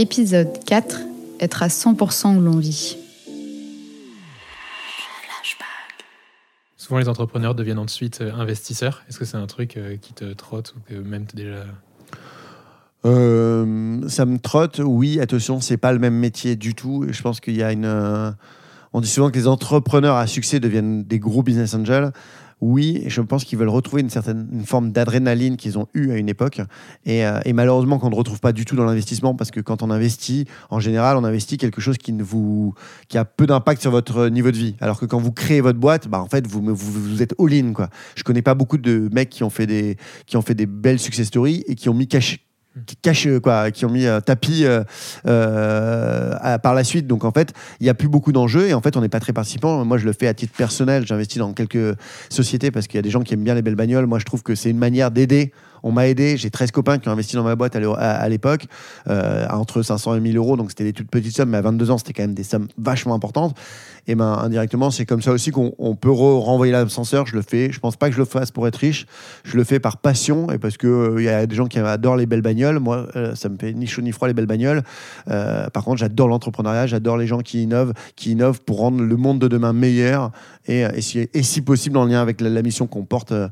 Épisode 4 Être à 100% où l'on vit. Souvent, les entrepreneurs deviennent ensuite euh, investisseurs. Est-ce que c'est un truc euh, qui te trotte ou que même tu déjà. Euh, ça me trotte, oui. Attention, c'est pas le même métier du tout. Je pense qu'il y a une. euh, on dit souvent que les entrepreneurs à succès deviennent des gros business angels. Oui, je pense qu'ils veulent retrouver une certaine une forme d'adrénaline qu'ils ont eue à une époque. Et, euh, et malheureusement, qu'on ne retrouve pas du tout dans l'investissement, parce que quand on investit, en général, on investit quelque chose qui, ne vous, qui a peu d'impact sur votre niveau de vie. Alors que quand vous créez votre boîte, bah, en fait, vous, vous, êtes all-in. Je connais pas beaucoup de mecs qui ont fait des, qui ont fait des belles success stories et qui ont mis cash, qui cache quoi, qui ont mis euh, tapis euh, euh, par la suite. Donc en fait, il y a plus beaucoup d'enjeux et en fait, on n'est pas très participant. Moi, je le fais à titre personnel. J'investis dans quelques sociétés parce qu'il y a des gens qui aiment bien les belles bagnoles. Moi, je trouve que c'est une manière d'aider. On m'a aidé. J'ai 13 copains qui ont investi dans ma boîte à l'é- à à l'époque, euh, entre 500 et 1000 euros. Donc c'était des toutes petites sommes, mais à 22 ans, c'était quand même des sommes vachement importantes. Et ben indirectement, c'est comme ça aussi qu'on on peut re- renvoyer l'ascenseur. Je le fais. Je pense pas que je le fasse pour être riche. Je le fais par passion et parce que euh, il y a des gens qui adorent les belles bagnoles. Moi, euh, ça me fait ni chaud ni froid les belles bagnoles. Euh, par contre, j'adore l'entrepreneuriat. J'adore les gens qui innovent, qui innovent pour rendre le monde de demain meilleur et, euh, si, possible en lien avec la, mission qu'on porte euh,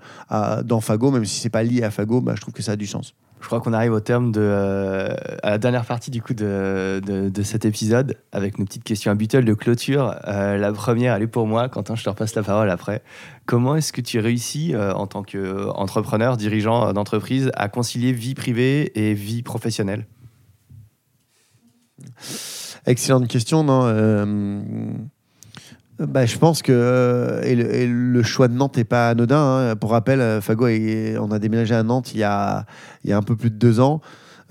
dans Fago, même si c'est pas lié à Fago, bah, je trouve que ça a du sens. Je crois qu'on arrive au terme de euh, à la dernière partie du coup de, de, de cet épisode avec nos petites questions habituelles de clôture. Euh, la première, elle est pour moi. Quentin, je te repasse la parole après. Comment est-ce que tu réussis euh, en tant qu'entrepreneur, dirigeant d'entreprise, à concilier vie privée et vie professionnelle? Excellente question, non euh, bah, je pense que euh, le, choix de Nantes n'est pas anodin. hein. Pour rappel, euh, Fago, on a déménagé à Nantes il y a, il y a un peu plus de deux ans.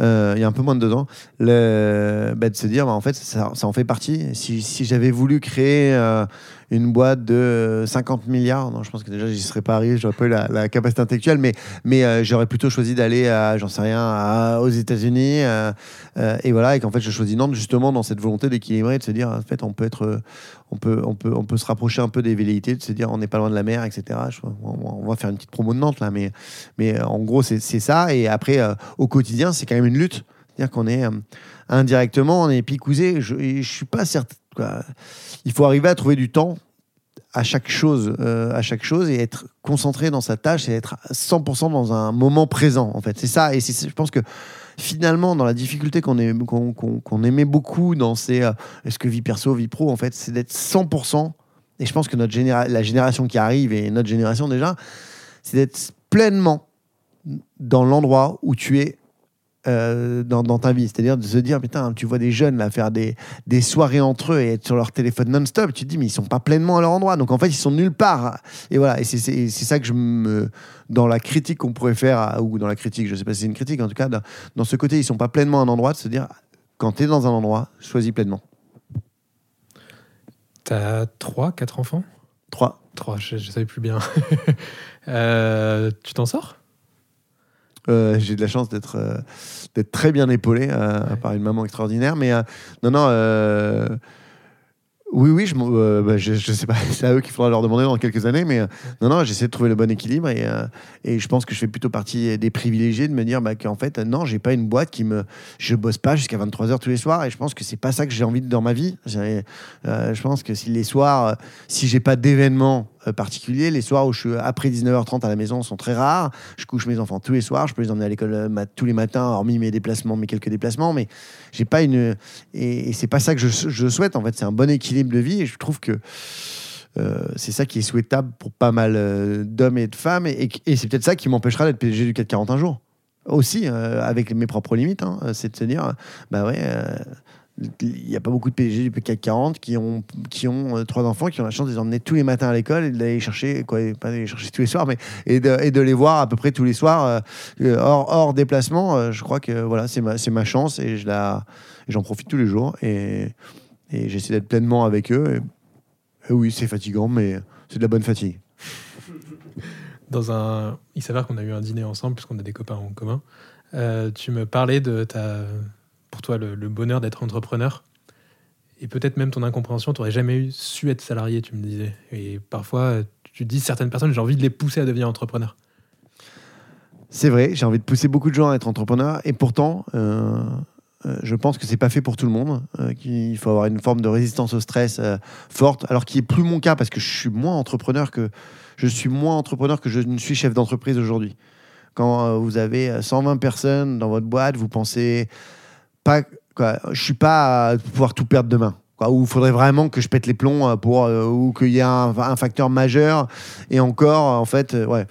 Euh, il y a un peu moins de deux ans, bah, de se dire, bah, en fait, ça, en fait partie. Si, j'avais voulu créer euh, une boîte de euh, 50 milliards, non, je pense que déjà, j'y serais pas arrivé, j'aurais pas eu la, capacité intellectuelle, mais, euh, j'aurais plutôt choisi d'aller, à, j'en sais rien, aux États-Unis. et voilà, et qu'en fait, je choisis Nantes justement dans cette volonté d'équilibrer, de se dire, en fait, on peut être, on peut, on peut, on peut se rapprocher un peu des velléités, de se dire, on n'est pas loin de la mer, etc. On, va faire une petite promo de Nantes là, mais, en gros, c'est ça. Et après, au quotidien, c'est quand même une lutte. C'est-à-dire qu'on est euh, indirectement, on est picousé. Je, je suis pas certain. Il faut arriver à trouver du temps à chaque chose, euh, à chaque chose et être concentré dans sa tâche et être 100% dans un moment présent. En fait, c'est ça. Et je pense que finalement, dans la difficulté qu'on aimait beaucoup dans ces euh, est-ce que vie perso, vie pro, en fait, c'est d'être 100%. Et je pense que notre généra- la génération qui arrive et notre génération déjà, c'est d'être pleinement dans l'endroit où tu es euh, dans, dans ta vie. C'est-à-dire de se dire, putain, tu vois des jeunes là, faire des, des soirées entre eux et être sur leur téléphone non-stop, tu te dis, mais ils sont pas pleinement à leur endroit. Donc en fait, ils sont nulle part. Et voilà, et c'est- ça que je me. Dans la critique qu'on pourrait faire, ou dans la critique, je sais pas si c'est une critique, en tout cas, dans, dans ce côté, ils sont pas pleinement à un endroit, de se dire, quand tu es dans un endroit, choisis pleinement. T'as 3, 4 enfants? 3. 3, je, je savais plus bien. Euh, tu t'en sors? Euh, j'ai de la chance d'être euh, d'être très bien épaulé euh, Ouais. par une maman extraordinaire. Mais non, non. oui, oui, je, euh, bah, je, je sais pas. C'est à eux qu'il faudra leur demander dans quelques années. Mais non, non, j'essaie de trouver le bon équilibre et, et je pense que je fais plutôt partie des privilégiés de me dire bah, qu'en fait, non, j'ai pas une boîte qui me. Je bosse pas jusqu'à 23h tous les soirs et je pense que c'est pas ça que j'ai envie de dans ma vie. Je pense que si les soirs, si j'ai pas d'événement euh, particulier, les soirs où je suis après 19h30 à la maison sont très rares. Je couche mes enfants tous les soirs. Je peux les emmener à l'école euh, tous les matins, hormis mes déplacements, mes quelques déplacements. Mais j'ai pas une. Et, c'est pas ça que je, souhaite. En fait, c'est un bon équilibre de vie. Et je trouve que euh, c'est ça qui est souhaitable pour pas mal euh, d'hommes et de femmes. Et, c'est peut-être ça qui m'empêchera d'être PDG du 440 un jour. Aussi, euh, avec mes propres limites. hein. c'est de se dire, bah ouais. Il n'y a pas beaucoup de PDG du CAC 40 qui ont, qui ont euh, trois enfants, qui ont la chance de les emmener tous les matins à l'école et d'aller chercher, quoi, pas d'aller chercher tous les soirs, mais et de, et de les voir à peu près tous les soirs euh, euh, hors, hors déplacement. je crois que voilà, c'est ma, ma chance et je j'en profite tous les jours et, et j'essaie d'être pleinement avec eux. Et, oui, c'est fatigant, mais c'est de la bonne fatigue. dans un... Il s'avère qu'on a eu un dîner ensemble, puisqu'on a des copains en commun. Tu me parlais de ta... pour toi le, bonheur d'être entrepreneur. Et peut-être même ton incompréhension, tu n'aurais jamais su être salarié, tu me disais. Et parfois, tu dis certaines personnes, j'ai envie de les pousser à devenir entrepreneur. C'est vrai, j'ai envie de pousser beaucoup de gens à être entrepreneurs et pourtant, euh, Euh, je pense que c'est pas fait pour tout le monde, euh, qu'il faut avoir une forme de résistance au stress euh, forte, alors qui est plus mon cas parce que je suis moins entrepreneur que je suis moins entrepreneur que je ne suis chef d'entreprise aujourd'hui. Quand vous avez 120 personnes dans votre boîte, vous pensez pas quoi, je suis pas à pouvoir tout perdre demain. Quoi, où il faudrait vraiment que je pète les plombs euh, pour euh, ou qu'il y ait un, un facteur majeur et encore en fait euh, ouais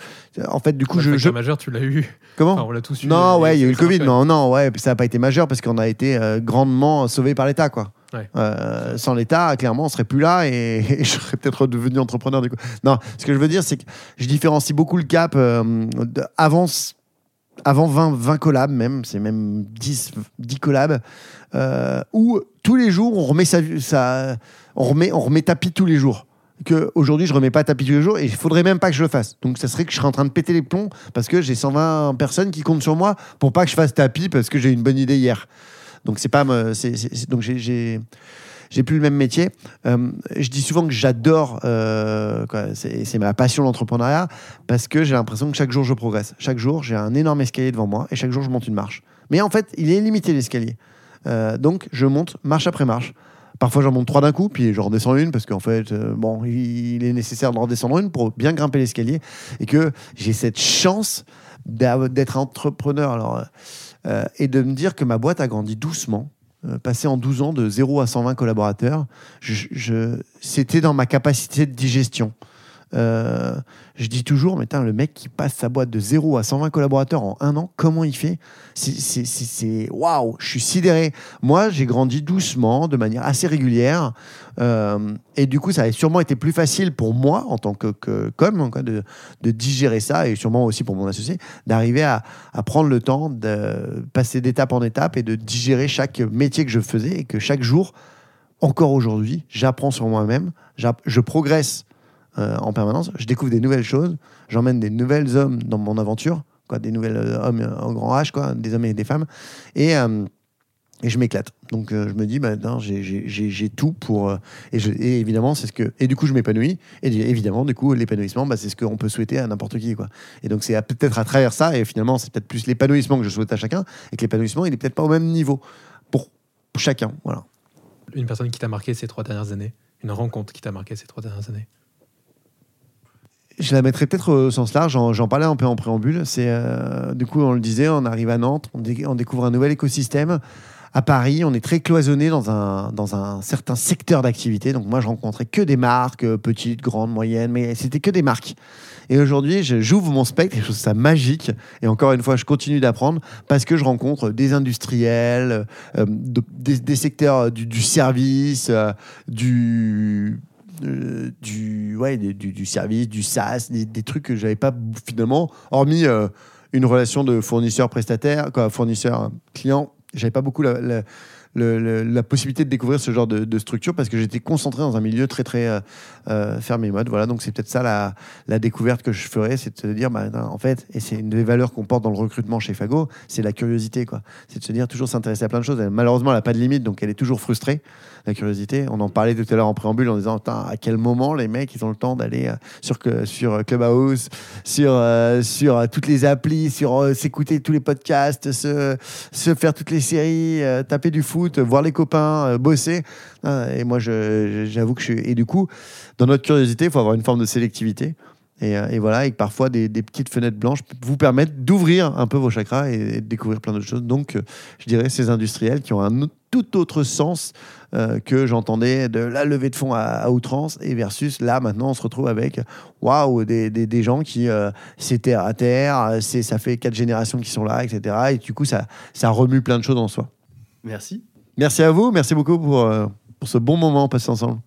en fait du coup Le je, majeur, tu l'as eu. comment Enfin, on l'a tous eu. non, ouais, il y a eu le Covid. chouette. Non, non, ouais, ça n'a pas été majeur parce qu'on a été euh, grandement sauvé par l'État, quoi. Ouais. Sans l'État, clairement, on serait plus là et, et je serais peut-être redevenu entrepreneur du coup. Non, ce que je veux dire, c'est que je différencie beaucoup le cap de- avant, avant 20, 20 collabs, même, c'est même 10, 10 collabs, euh, où tous les jours, on remet, sa, on remet, on remet tapis tous les jours. Aujourd'hui, je remets pas tapis tous les jours et il faudrait même pas que je le fasse. Donc, ça serait que je serais en train de péter les plombs parce que j'ai 120 personnes qui comptent sur moi pour pas que je fasse tapis parce que j'ai eu une bonne idée hier. Donc, c'est pas. c'est- donc, j'ai. J'ai plus le même métier. Euh, je dis souvent que j'adore, euh, c'est ma passion l'entrepreneuriat, parce que j'ai l'impression que chaque jour je progresse. Chaque jour, j'ai un énorme escalier devant moi et chaque jour je monte une marche. Mais en fait, il est limité l'escalier. Euh, donc, je monte marche après marche. Parfois, j'en monte trois d'un coup, puis j'en redescends une, parce qu'en fait, bon, il, est nécessaire d'en redescendre une pour bien grimper l'escalier. Et que j'ai cette chance d'être entrepreneur alors, et de me dire que ma boîte a grandi doucement. Euh, passé en 12 ans de 0 à 120 collaborateurs, c'était dans ma capacité de digestion. Euh, je dis toujours, mais le mec qui passe sa boîte de 0 à 120 collaborateurs en un an, comment il fait C'est- waouh, je suis sidéré. Moi, j'ai grandi doucement, de manière assez régulière, euh, et du coup, ça a sûrement été plus facile pour moi en tant que, com de, digérer ça, et sûrement aussi pour mon associé, d'arriver à, prendre le temps de passer d'étape en étape et de digérer chaque métier que je faisais, et que chaque jour, encore aujourd'hui, j'apprends sur moi-même, je progresse euh, en permanence. Je découvre des nouvelles choses. J'emmène des nouvelles hommes dans mon aventure, quoi, des nouvelles euh, hommes euh, en grand H, quoi, des hommes et des femmes. Et, et je m'éclate. Donc je me dis, bah, j'ai- tout pour. et, évidemment, c'est ce que. Et du coup, je m'épanouis. Et évidemment, du coup, l'épanouissement, bah, c'est ce qu'on peut souhaiter à n'importe qui. Quoi. Et donc, c'est peut-être à travers ça. Et finalement, c'est peut-être plus l'épanouissement que je souhaite à chacun. Et que l'épanouissement, il est peut-être pas au même niveau pour chacun. Voilà. Une personne qui t'a marqué ces trois dernières années. Une rencontre qui t'a marqué ces trois dernières années. Je la mettrais peut-être au sens large, j'en parlais un peu en préambule. Euh, Du coup, on le disait, on arrive à Nantes, on, dé- on découvre un nouvel écosystème. À Paris, on est très cloisonné dans un, dans un certain secteur d'activité. Donc moi, je rencontrais que des marques, euh, petites, grandes, moyennes, mais c'était que des marques. Et aujourd'hui, j'ouvre mon spectre je trouve ça magique. Et encore une fois, je continue d'apprendre parce que je rencontre des industriels, euh, de- des, secteurs du, service, du, euh, du, ouais, du, du service, du SaaS, des, trucs que j'avais pas finalement, hormis euh, une relation de fournisseur-prestataire, fournisseur-client. J'avais pas beaucoup la- la possibilité de découvrir ce genre de, structure parce que j'étais concentré dans un milieu très très euh, euh, fermé mode. Voilà, donc c'est peut-être ça la, découverte que je ferais, c'est de se dire, bah, en fait, et c'est une des valeurs qu'on porte dans le recrutement chez Fago, c'est la curiosité, quoi. C'est de se dire toujours s'intéresser à plein de choses. Malheureusement, elle n'a pas de limite, donc elle est toujours frustrée. La curiosité, on en parlait tout à l'heure en préambule en disant, à quel moment les mecs ils ont le temps d'aller euh, sur sur Clubhouse, sur sur toutes les applis, sur s'écouter tous les podcasts, se se faire toutes les séries, taper du foot, voir les copains, euh, bosser. Ah, et moi, j'avoue que je suis. Et du coup, dans notre curiosité, il faut avoir une forme de sélectivité. Et, euh, voilà, et parfois des, petites fenêtres blanches vous permettent d'ouvrir un peu vos chakras et, de découvrir plein d'autres choses. Donc, euh, je dirais ces industriels qui ont un tout autre sens que j'entendais de la levée de fonds à, outrance et versus là maintenant on se retrouve avec waouh des, des, gens qui euh, c'est terre à terre, ça fait quatre générations qui sont là, etc. Et du coup ça remue plein de choses en soi. Merci. Merci à vous, merci beaucoup pour euh, pour ce bon moment passé ensemble.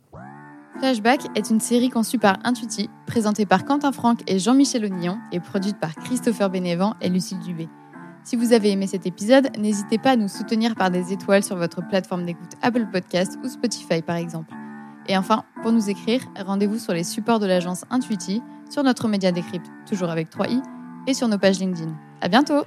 Flashback est une série conçue par Intuiti, présentée par Quentin Franck et Jean-Michel Ognillon et produite par Christopher Bénévent et Lucille Dubé. Si vous avez aimé cet épisode, n'hésitez pas à nous soutenir par des étoiles sur votre plateforme d'écoute Apple Podcast ou Spotify par exemple. Et enfin, pour nous écrire, rendez-vous sur les supports de l'agence Intuiti, sur notre média décrypte, toujours avec 3i, et sur nos pages LinkedIn. À bientôt!